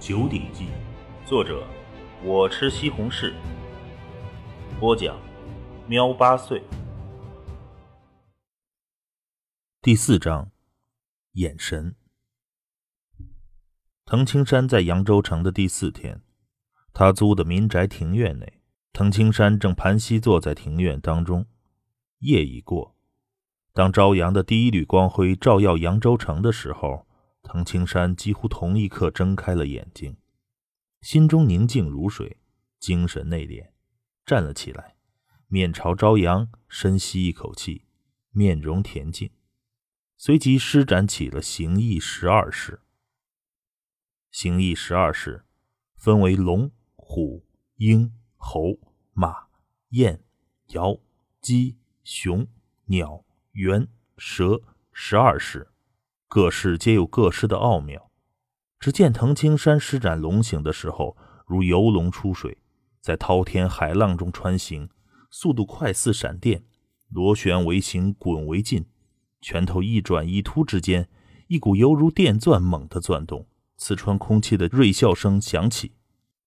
九鼎记》，作者我吃西红柿，播讲喵八岁。第四章，眼神。滕青山在扬州城的第四天，他租的民宅庭院内，滕青山正盘膝坐在庭院当中。夜已过，当朝阳的第一缕光辉照耀扬州城的时候，唐青山几乎同一刻睁开了眼睛，心中宁静如水，精神内敛，站了起来，面朝朝阳，深吸一口气，面容恬静，随即施展起了形意十二式。形意十二式分为龙、虎、鹰、猴、马、雁、尧、鸡。熊、鸟、猿、蛇十二式，各式皆有各式的奥妙。只见藤青山施展龙形的时候，如游龙出水，在滔天海浪中穿行，速度快似闪电，螺旋为形，滚为劲。拳头一转一突之间，一股犹如电钻猛地钻动，刺穿空气的锐笑声响起。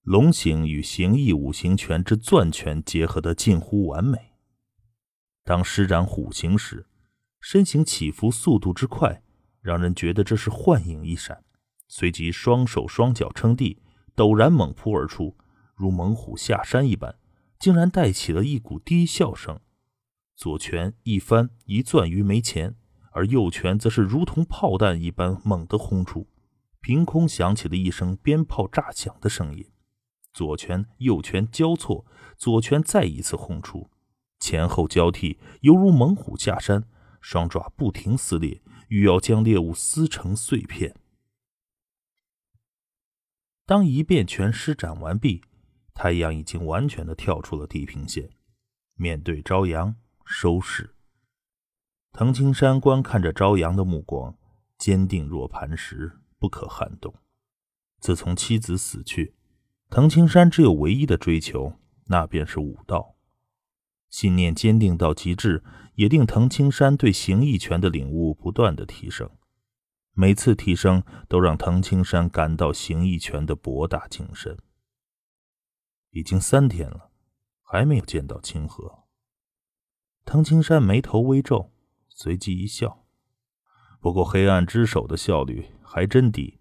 龙形与形意五行拳之钻拳结合得近乎完美。当施展虎形时，身形起伏速度之快，让人觉得这是幻影一闪。随即双手双脚撑地，陡然猛扑而出，如猛虎下山一般，竟然带起了一股低笑声。左拳一翻一攥于眉前，而右拳则是如同炮弹一般猛地轰出，凭空响起了一声鞭炮炸响的声音。左拳右拳交错，左拳再一次轰出。前后交替，犹如猛虎下山，双爪不停撕裂，欲要将猎物撕成碎片。当一遍拳施展完毕，太阳已经完全的跳出了地平线，面对朝阳收势。藤青山观看着朝阳的目光坚定若磐石，不可撼动。自从妻子死去，藤青山只有唯一的追求，那便是武道。信念坚定到极致，也令藤青山对形意拳的领悟不断的提升。每次提升，都让藤青山感到形意拳的博大精深。已经三天了，还没有见到清河。藤青山眉头微皱，随即一笑：“不过黑暗之手的效率还真低，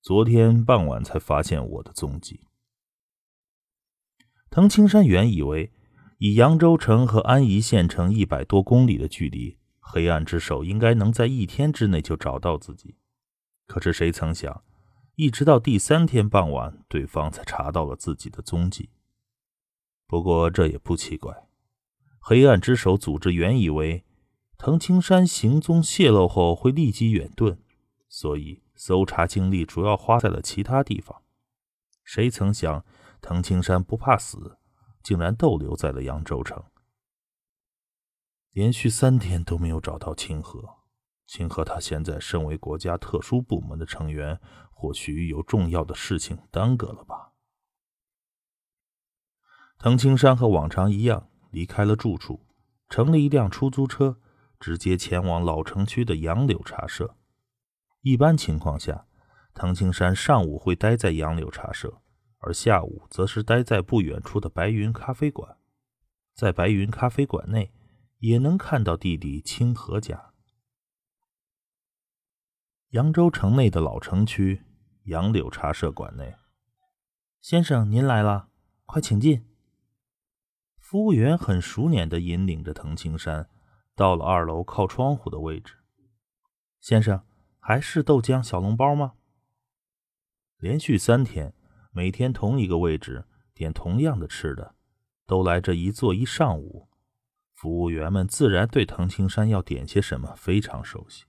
昨天傍晚才发现我的踪迹。”藤青山原以为。以扬州城和安宜县城一百多公里的距离，黑暗之手应该能在一天之内就找到自己。可是谁曾想，一直到第三天傍晚，对方才查到了自己的踪迹。不过这也不奇怪，黑暗之手组织原以为藤青山行踪泄露后会立即远遁，所以搜查精力主要花在了其他地方。谁曾想，藤青山不怕死。竟然逗留在了扬州城，连续三天都没有找到清河。清河他现在身为国家特殊部门的成员，或许有重要的事情耽搁了吧？滕青山和往常一样离开了住处，乘了一辆出租车，直接前往老城区的杨柳茶社。一般情况下，滕青山上午会待在杨柳茶社。而下午则是待在不远处的白云咖啡馆，在白云咖啡馆内也能看到弟弟清河家。扬州城内的老城区杨柳茶社馆内，先生您来了，快请进。服务员很熟练的引领着滕青山到了二楼靠窗户的位置。先生，还是豆浆小笼包吗？连续三天。每天同一个位置点同样的吃的，都来这一坐一上午。服务员们自然对藤青山要点些什么非常熟悉。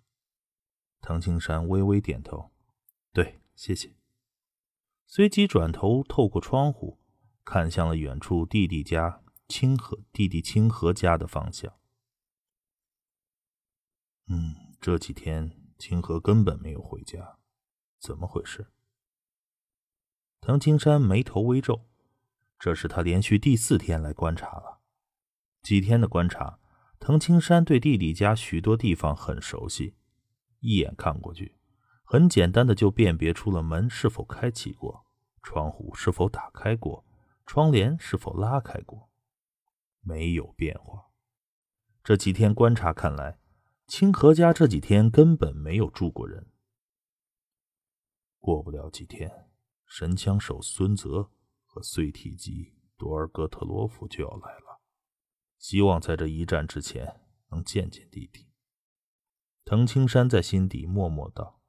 藤青山微微点头：“对，谢谢。”随即转头透过窗户看向了远处弟弟家清河弟弟清河家的方向。嗯，这几天清河根本没有回家，怎么回事？藤青山眉头微皱，这是他连续第四天来观察了。几天的观察，藤青山对弟弟家许多地方很熟悉，一眼看过去，很简单的就辨别出了门是否开启过。窗户是否打开过，窗帘是否拉开过，没有变化。这几天观察看来，清河家这几天根本没有住过人。过不了几天，神枪手孙泽和碎体机多尔戈特罗夫就要来了，希望在这一战之前能见见弟弟。滕青山在心底默默道：“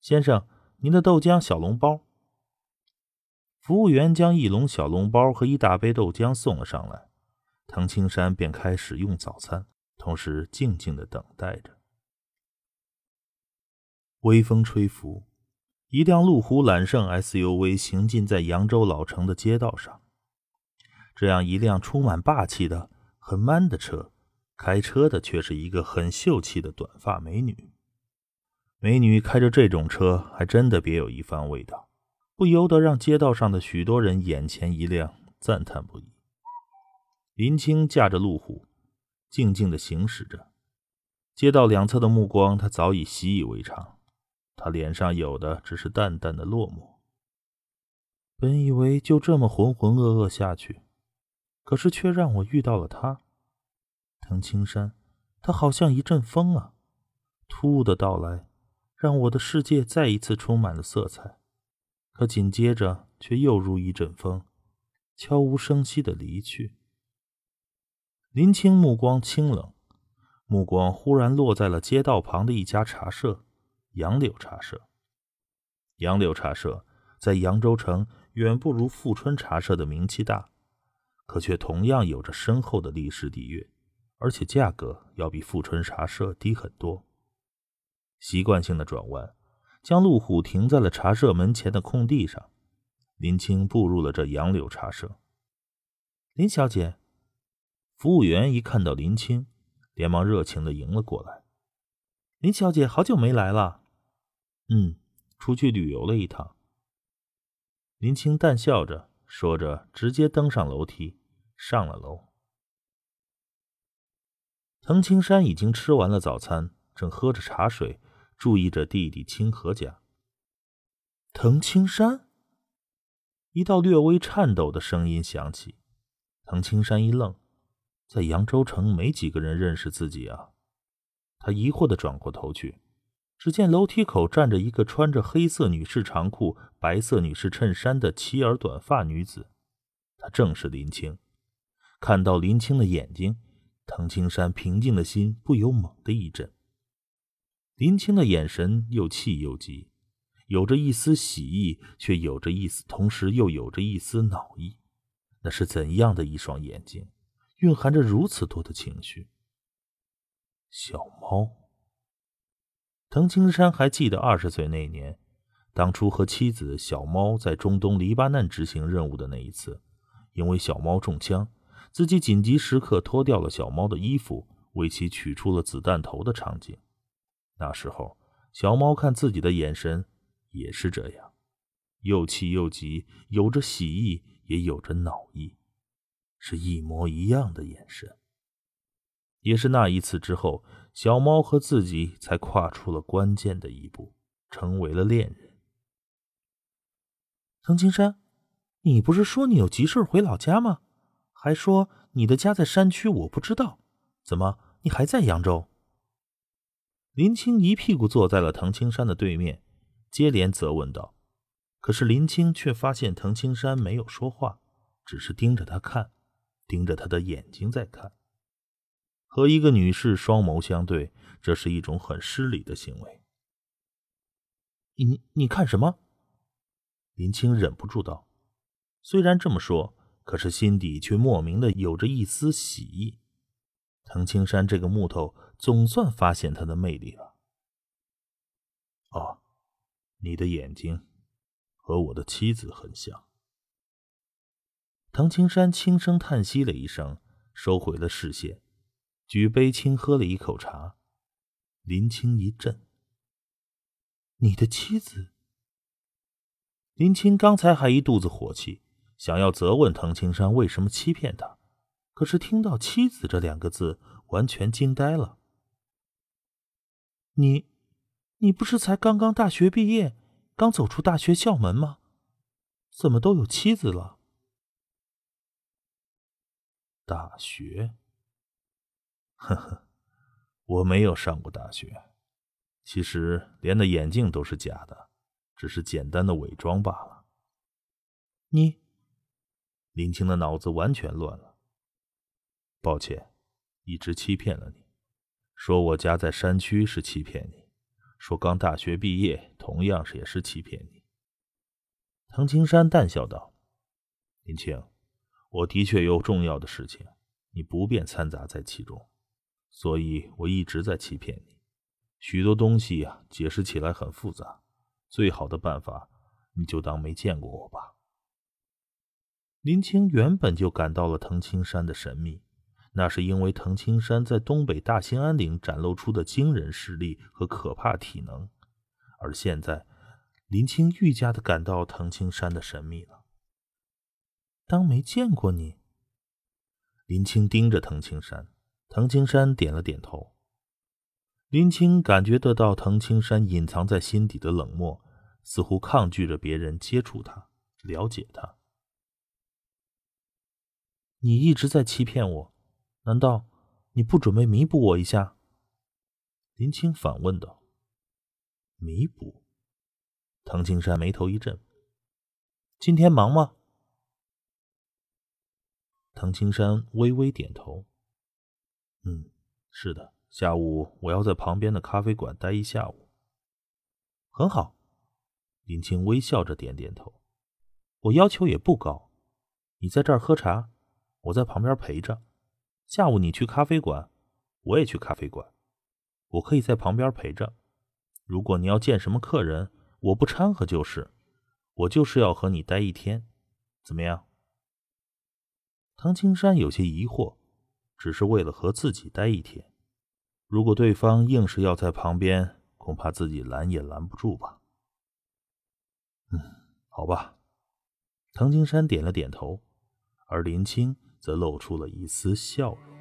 先生，您的豆浆小笼包。”服务员将一笼小笼包和一大杯豆浆送了上来。滕青山便开始用早餐，同时静静的等待着。微风吹拂，一辆路虎揽胜 SUV 行进在扬州老城的街道上。这样一辆充满霸气的、很 man 的车，开车的却是一个很秀气的短发美女。美女开着这种车，还真的别有一番味道，不由得让街道上的许多人眼前一亮，赞叹不已。林青驾着路虎，静静的行驶着。街道两侧的目光，他早已习以为常。他脸上有的只是淡淡的落寞。本以为就这么浑浑噩噩下去，可是却让我遇到了他，藤青山。他好像一阵风啊，突兀的到来，让我的世界再一次充满了色彩。可紧接着，却又如一阵风，悄无声息的离去。林青目光清冷，目光忽然落在了街道旁的一家茶社——杨柳茶社。杨柳茶社在扬州城远不如富春茶社的名气大，可却同样有着深厚的历史底蕴，而且价格要比富春茶社低很多。习惯性的转弯，将路虎停在了茶社门前的空地上。林青步入了这杨柳茶社。林小姐。服务员一看到林青，连忙热情的迎了过来。林小姐好久没来了，嗯，出去旅游了一趟。林青淡笑着说着，直接登上楼梯，上了楼。藤青山已经吃完了早餐，正喝着茶水，注意着弟弟清河家。藤青山，一道略微颤抖的声音响起。藤青山一愣。在扬州城，没几个人认识自己啊。他疑惑的转过头去，只见楼梯口站着一个穿着黑色女士长裤、白色女士衬衫的齐耳短发女子，她正是林青。看到林青的眼睛，滕青山平静的心不由猛地一震。林青的眼神又气又急，有着一丝喜意，却有着一丝，同时又有着一丝恼意。那是怎样的一双眼睛？蕴含着如此多的情绪。小猫，藤青山还记得二十岁那年，当初和妻子小猫在中东黎巴嫩执行任务的那一次，因为小猫中枪，自己紧急时刻脱掉了小猫的衣服，为其取出了子弹头的场景。那时候，小猫看自己的眼神也是这样，又气又急，有着喜意，也有着恼意。是一模一样的眼神。也是那一次之后，小猫和自己才跨出了关键的一步，成为了恋人。藤青山，你不是说你有急事回老家吗？还说你的家在山区，我不知道。怎么，你还在扬州？林青一屁股坐在了藤青山的对面，接连责问道。可是林青却发现藤青山没有说话，只是盯着他看。盯着他的眼睛在看，和一个女士双眸相对，这是一种很失礼的行为。你你看什么？林青忍不住道。虽然这么说，可是心底却莫名的有着一丝喜意。藤青山这个木头总算发现他的魅力了。哦，你的眼睛和我的妻子很像。唐青山轻声叹息了一声，收回了视线，举杯轻喝了一口茶。林青一震：“你的妻子？”林青刚才还一肚子火气，想要责问唐青山为什么欺骗他，可是听到“妻子”这两个字，完全惊呆了。你，你不是才刚刚大学毕业，刚走出大学校门吗？怎么都有妻子了？大学？呵呵，我没有上过大学，其实连那眼镜都是假的，只是简单的伪装罢了。你，林青的脑子完全乱了。抱歉，一直欺骗了你，说我家在山区是欺骗你，说刚大学毕业同样是也是欺骗你。唐青山淡笑道：“林青，我的确有重要的事情，你不便掺杂在其中，所以我一直在欺骗你。许多东西呀，解释起来很复杂，最好的办法，你就当没见过我吧。”林青原本就感到了藤青山的神秘，那是因为藤青山在东北大兴安岭展露出的惊人实力和可怕体能，而现在，林青愈加的感到藤青山的神秘了。当没见过你，林青盯着藤青山，藤青山点了点头。林青感觉得到藤青山隐藏在心底的冷漠，似乎抗拒着别人接触他，了解他。你一直在欺骗我，难道你不准备弥补我一下？林青反问道。弥补？唐青山眉头一震。今天忙吗？唐青山微微点头。嗯，是的，下午我要在旁边的咖啡馆待一下午。很好，林青微笑着点点头。我要求也不高，你在这儿喝茶。我在旁边陪着，下午你去咖啡馆，我也去咖啡馆，我可以在旁边陪着。如果你要见什么客人，我不掺和就是。我就是要和你待一天，怎么样？唐青山有些疑惑，只是为了和自己待一天。如果对方硬是要在旁边，恐怕自己拦也拦不住吧。嗯，好吧。唐青山点了点头，而林青。则露出了一丝笑容。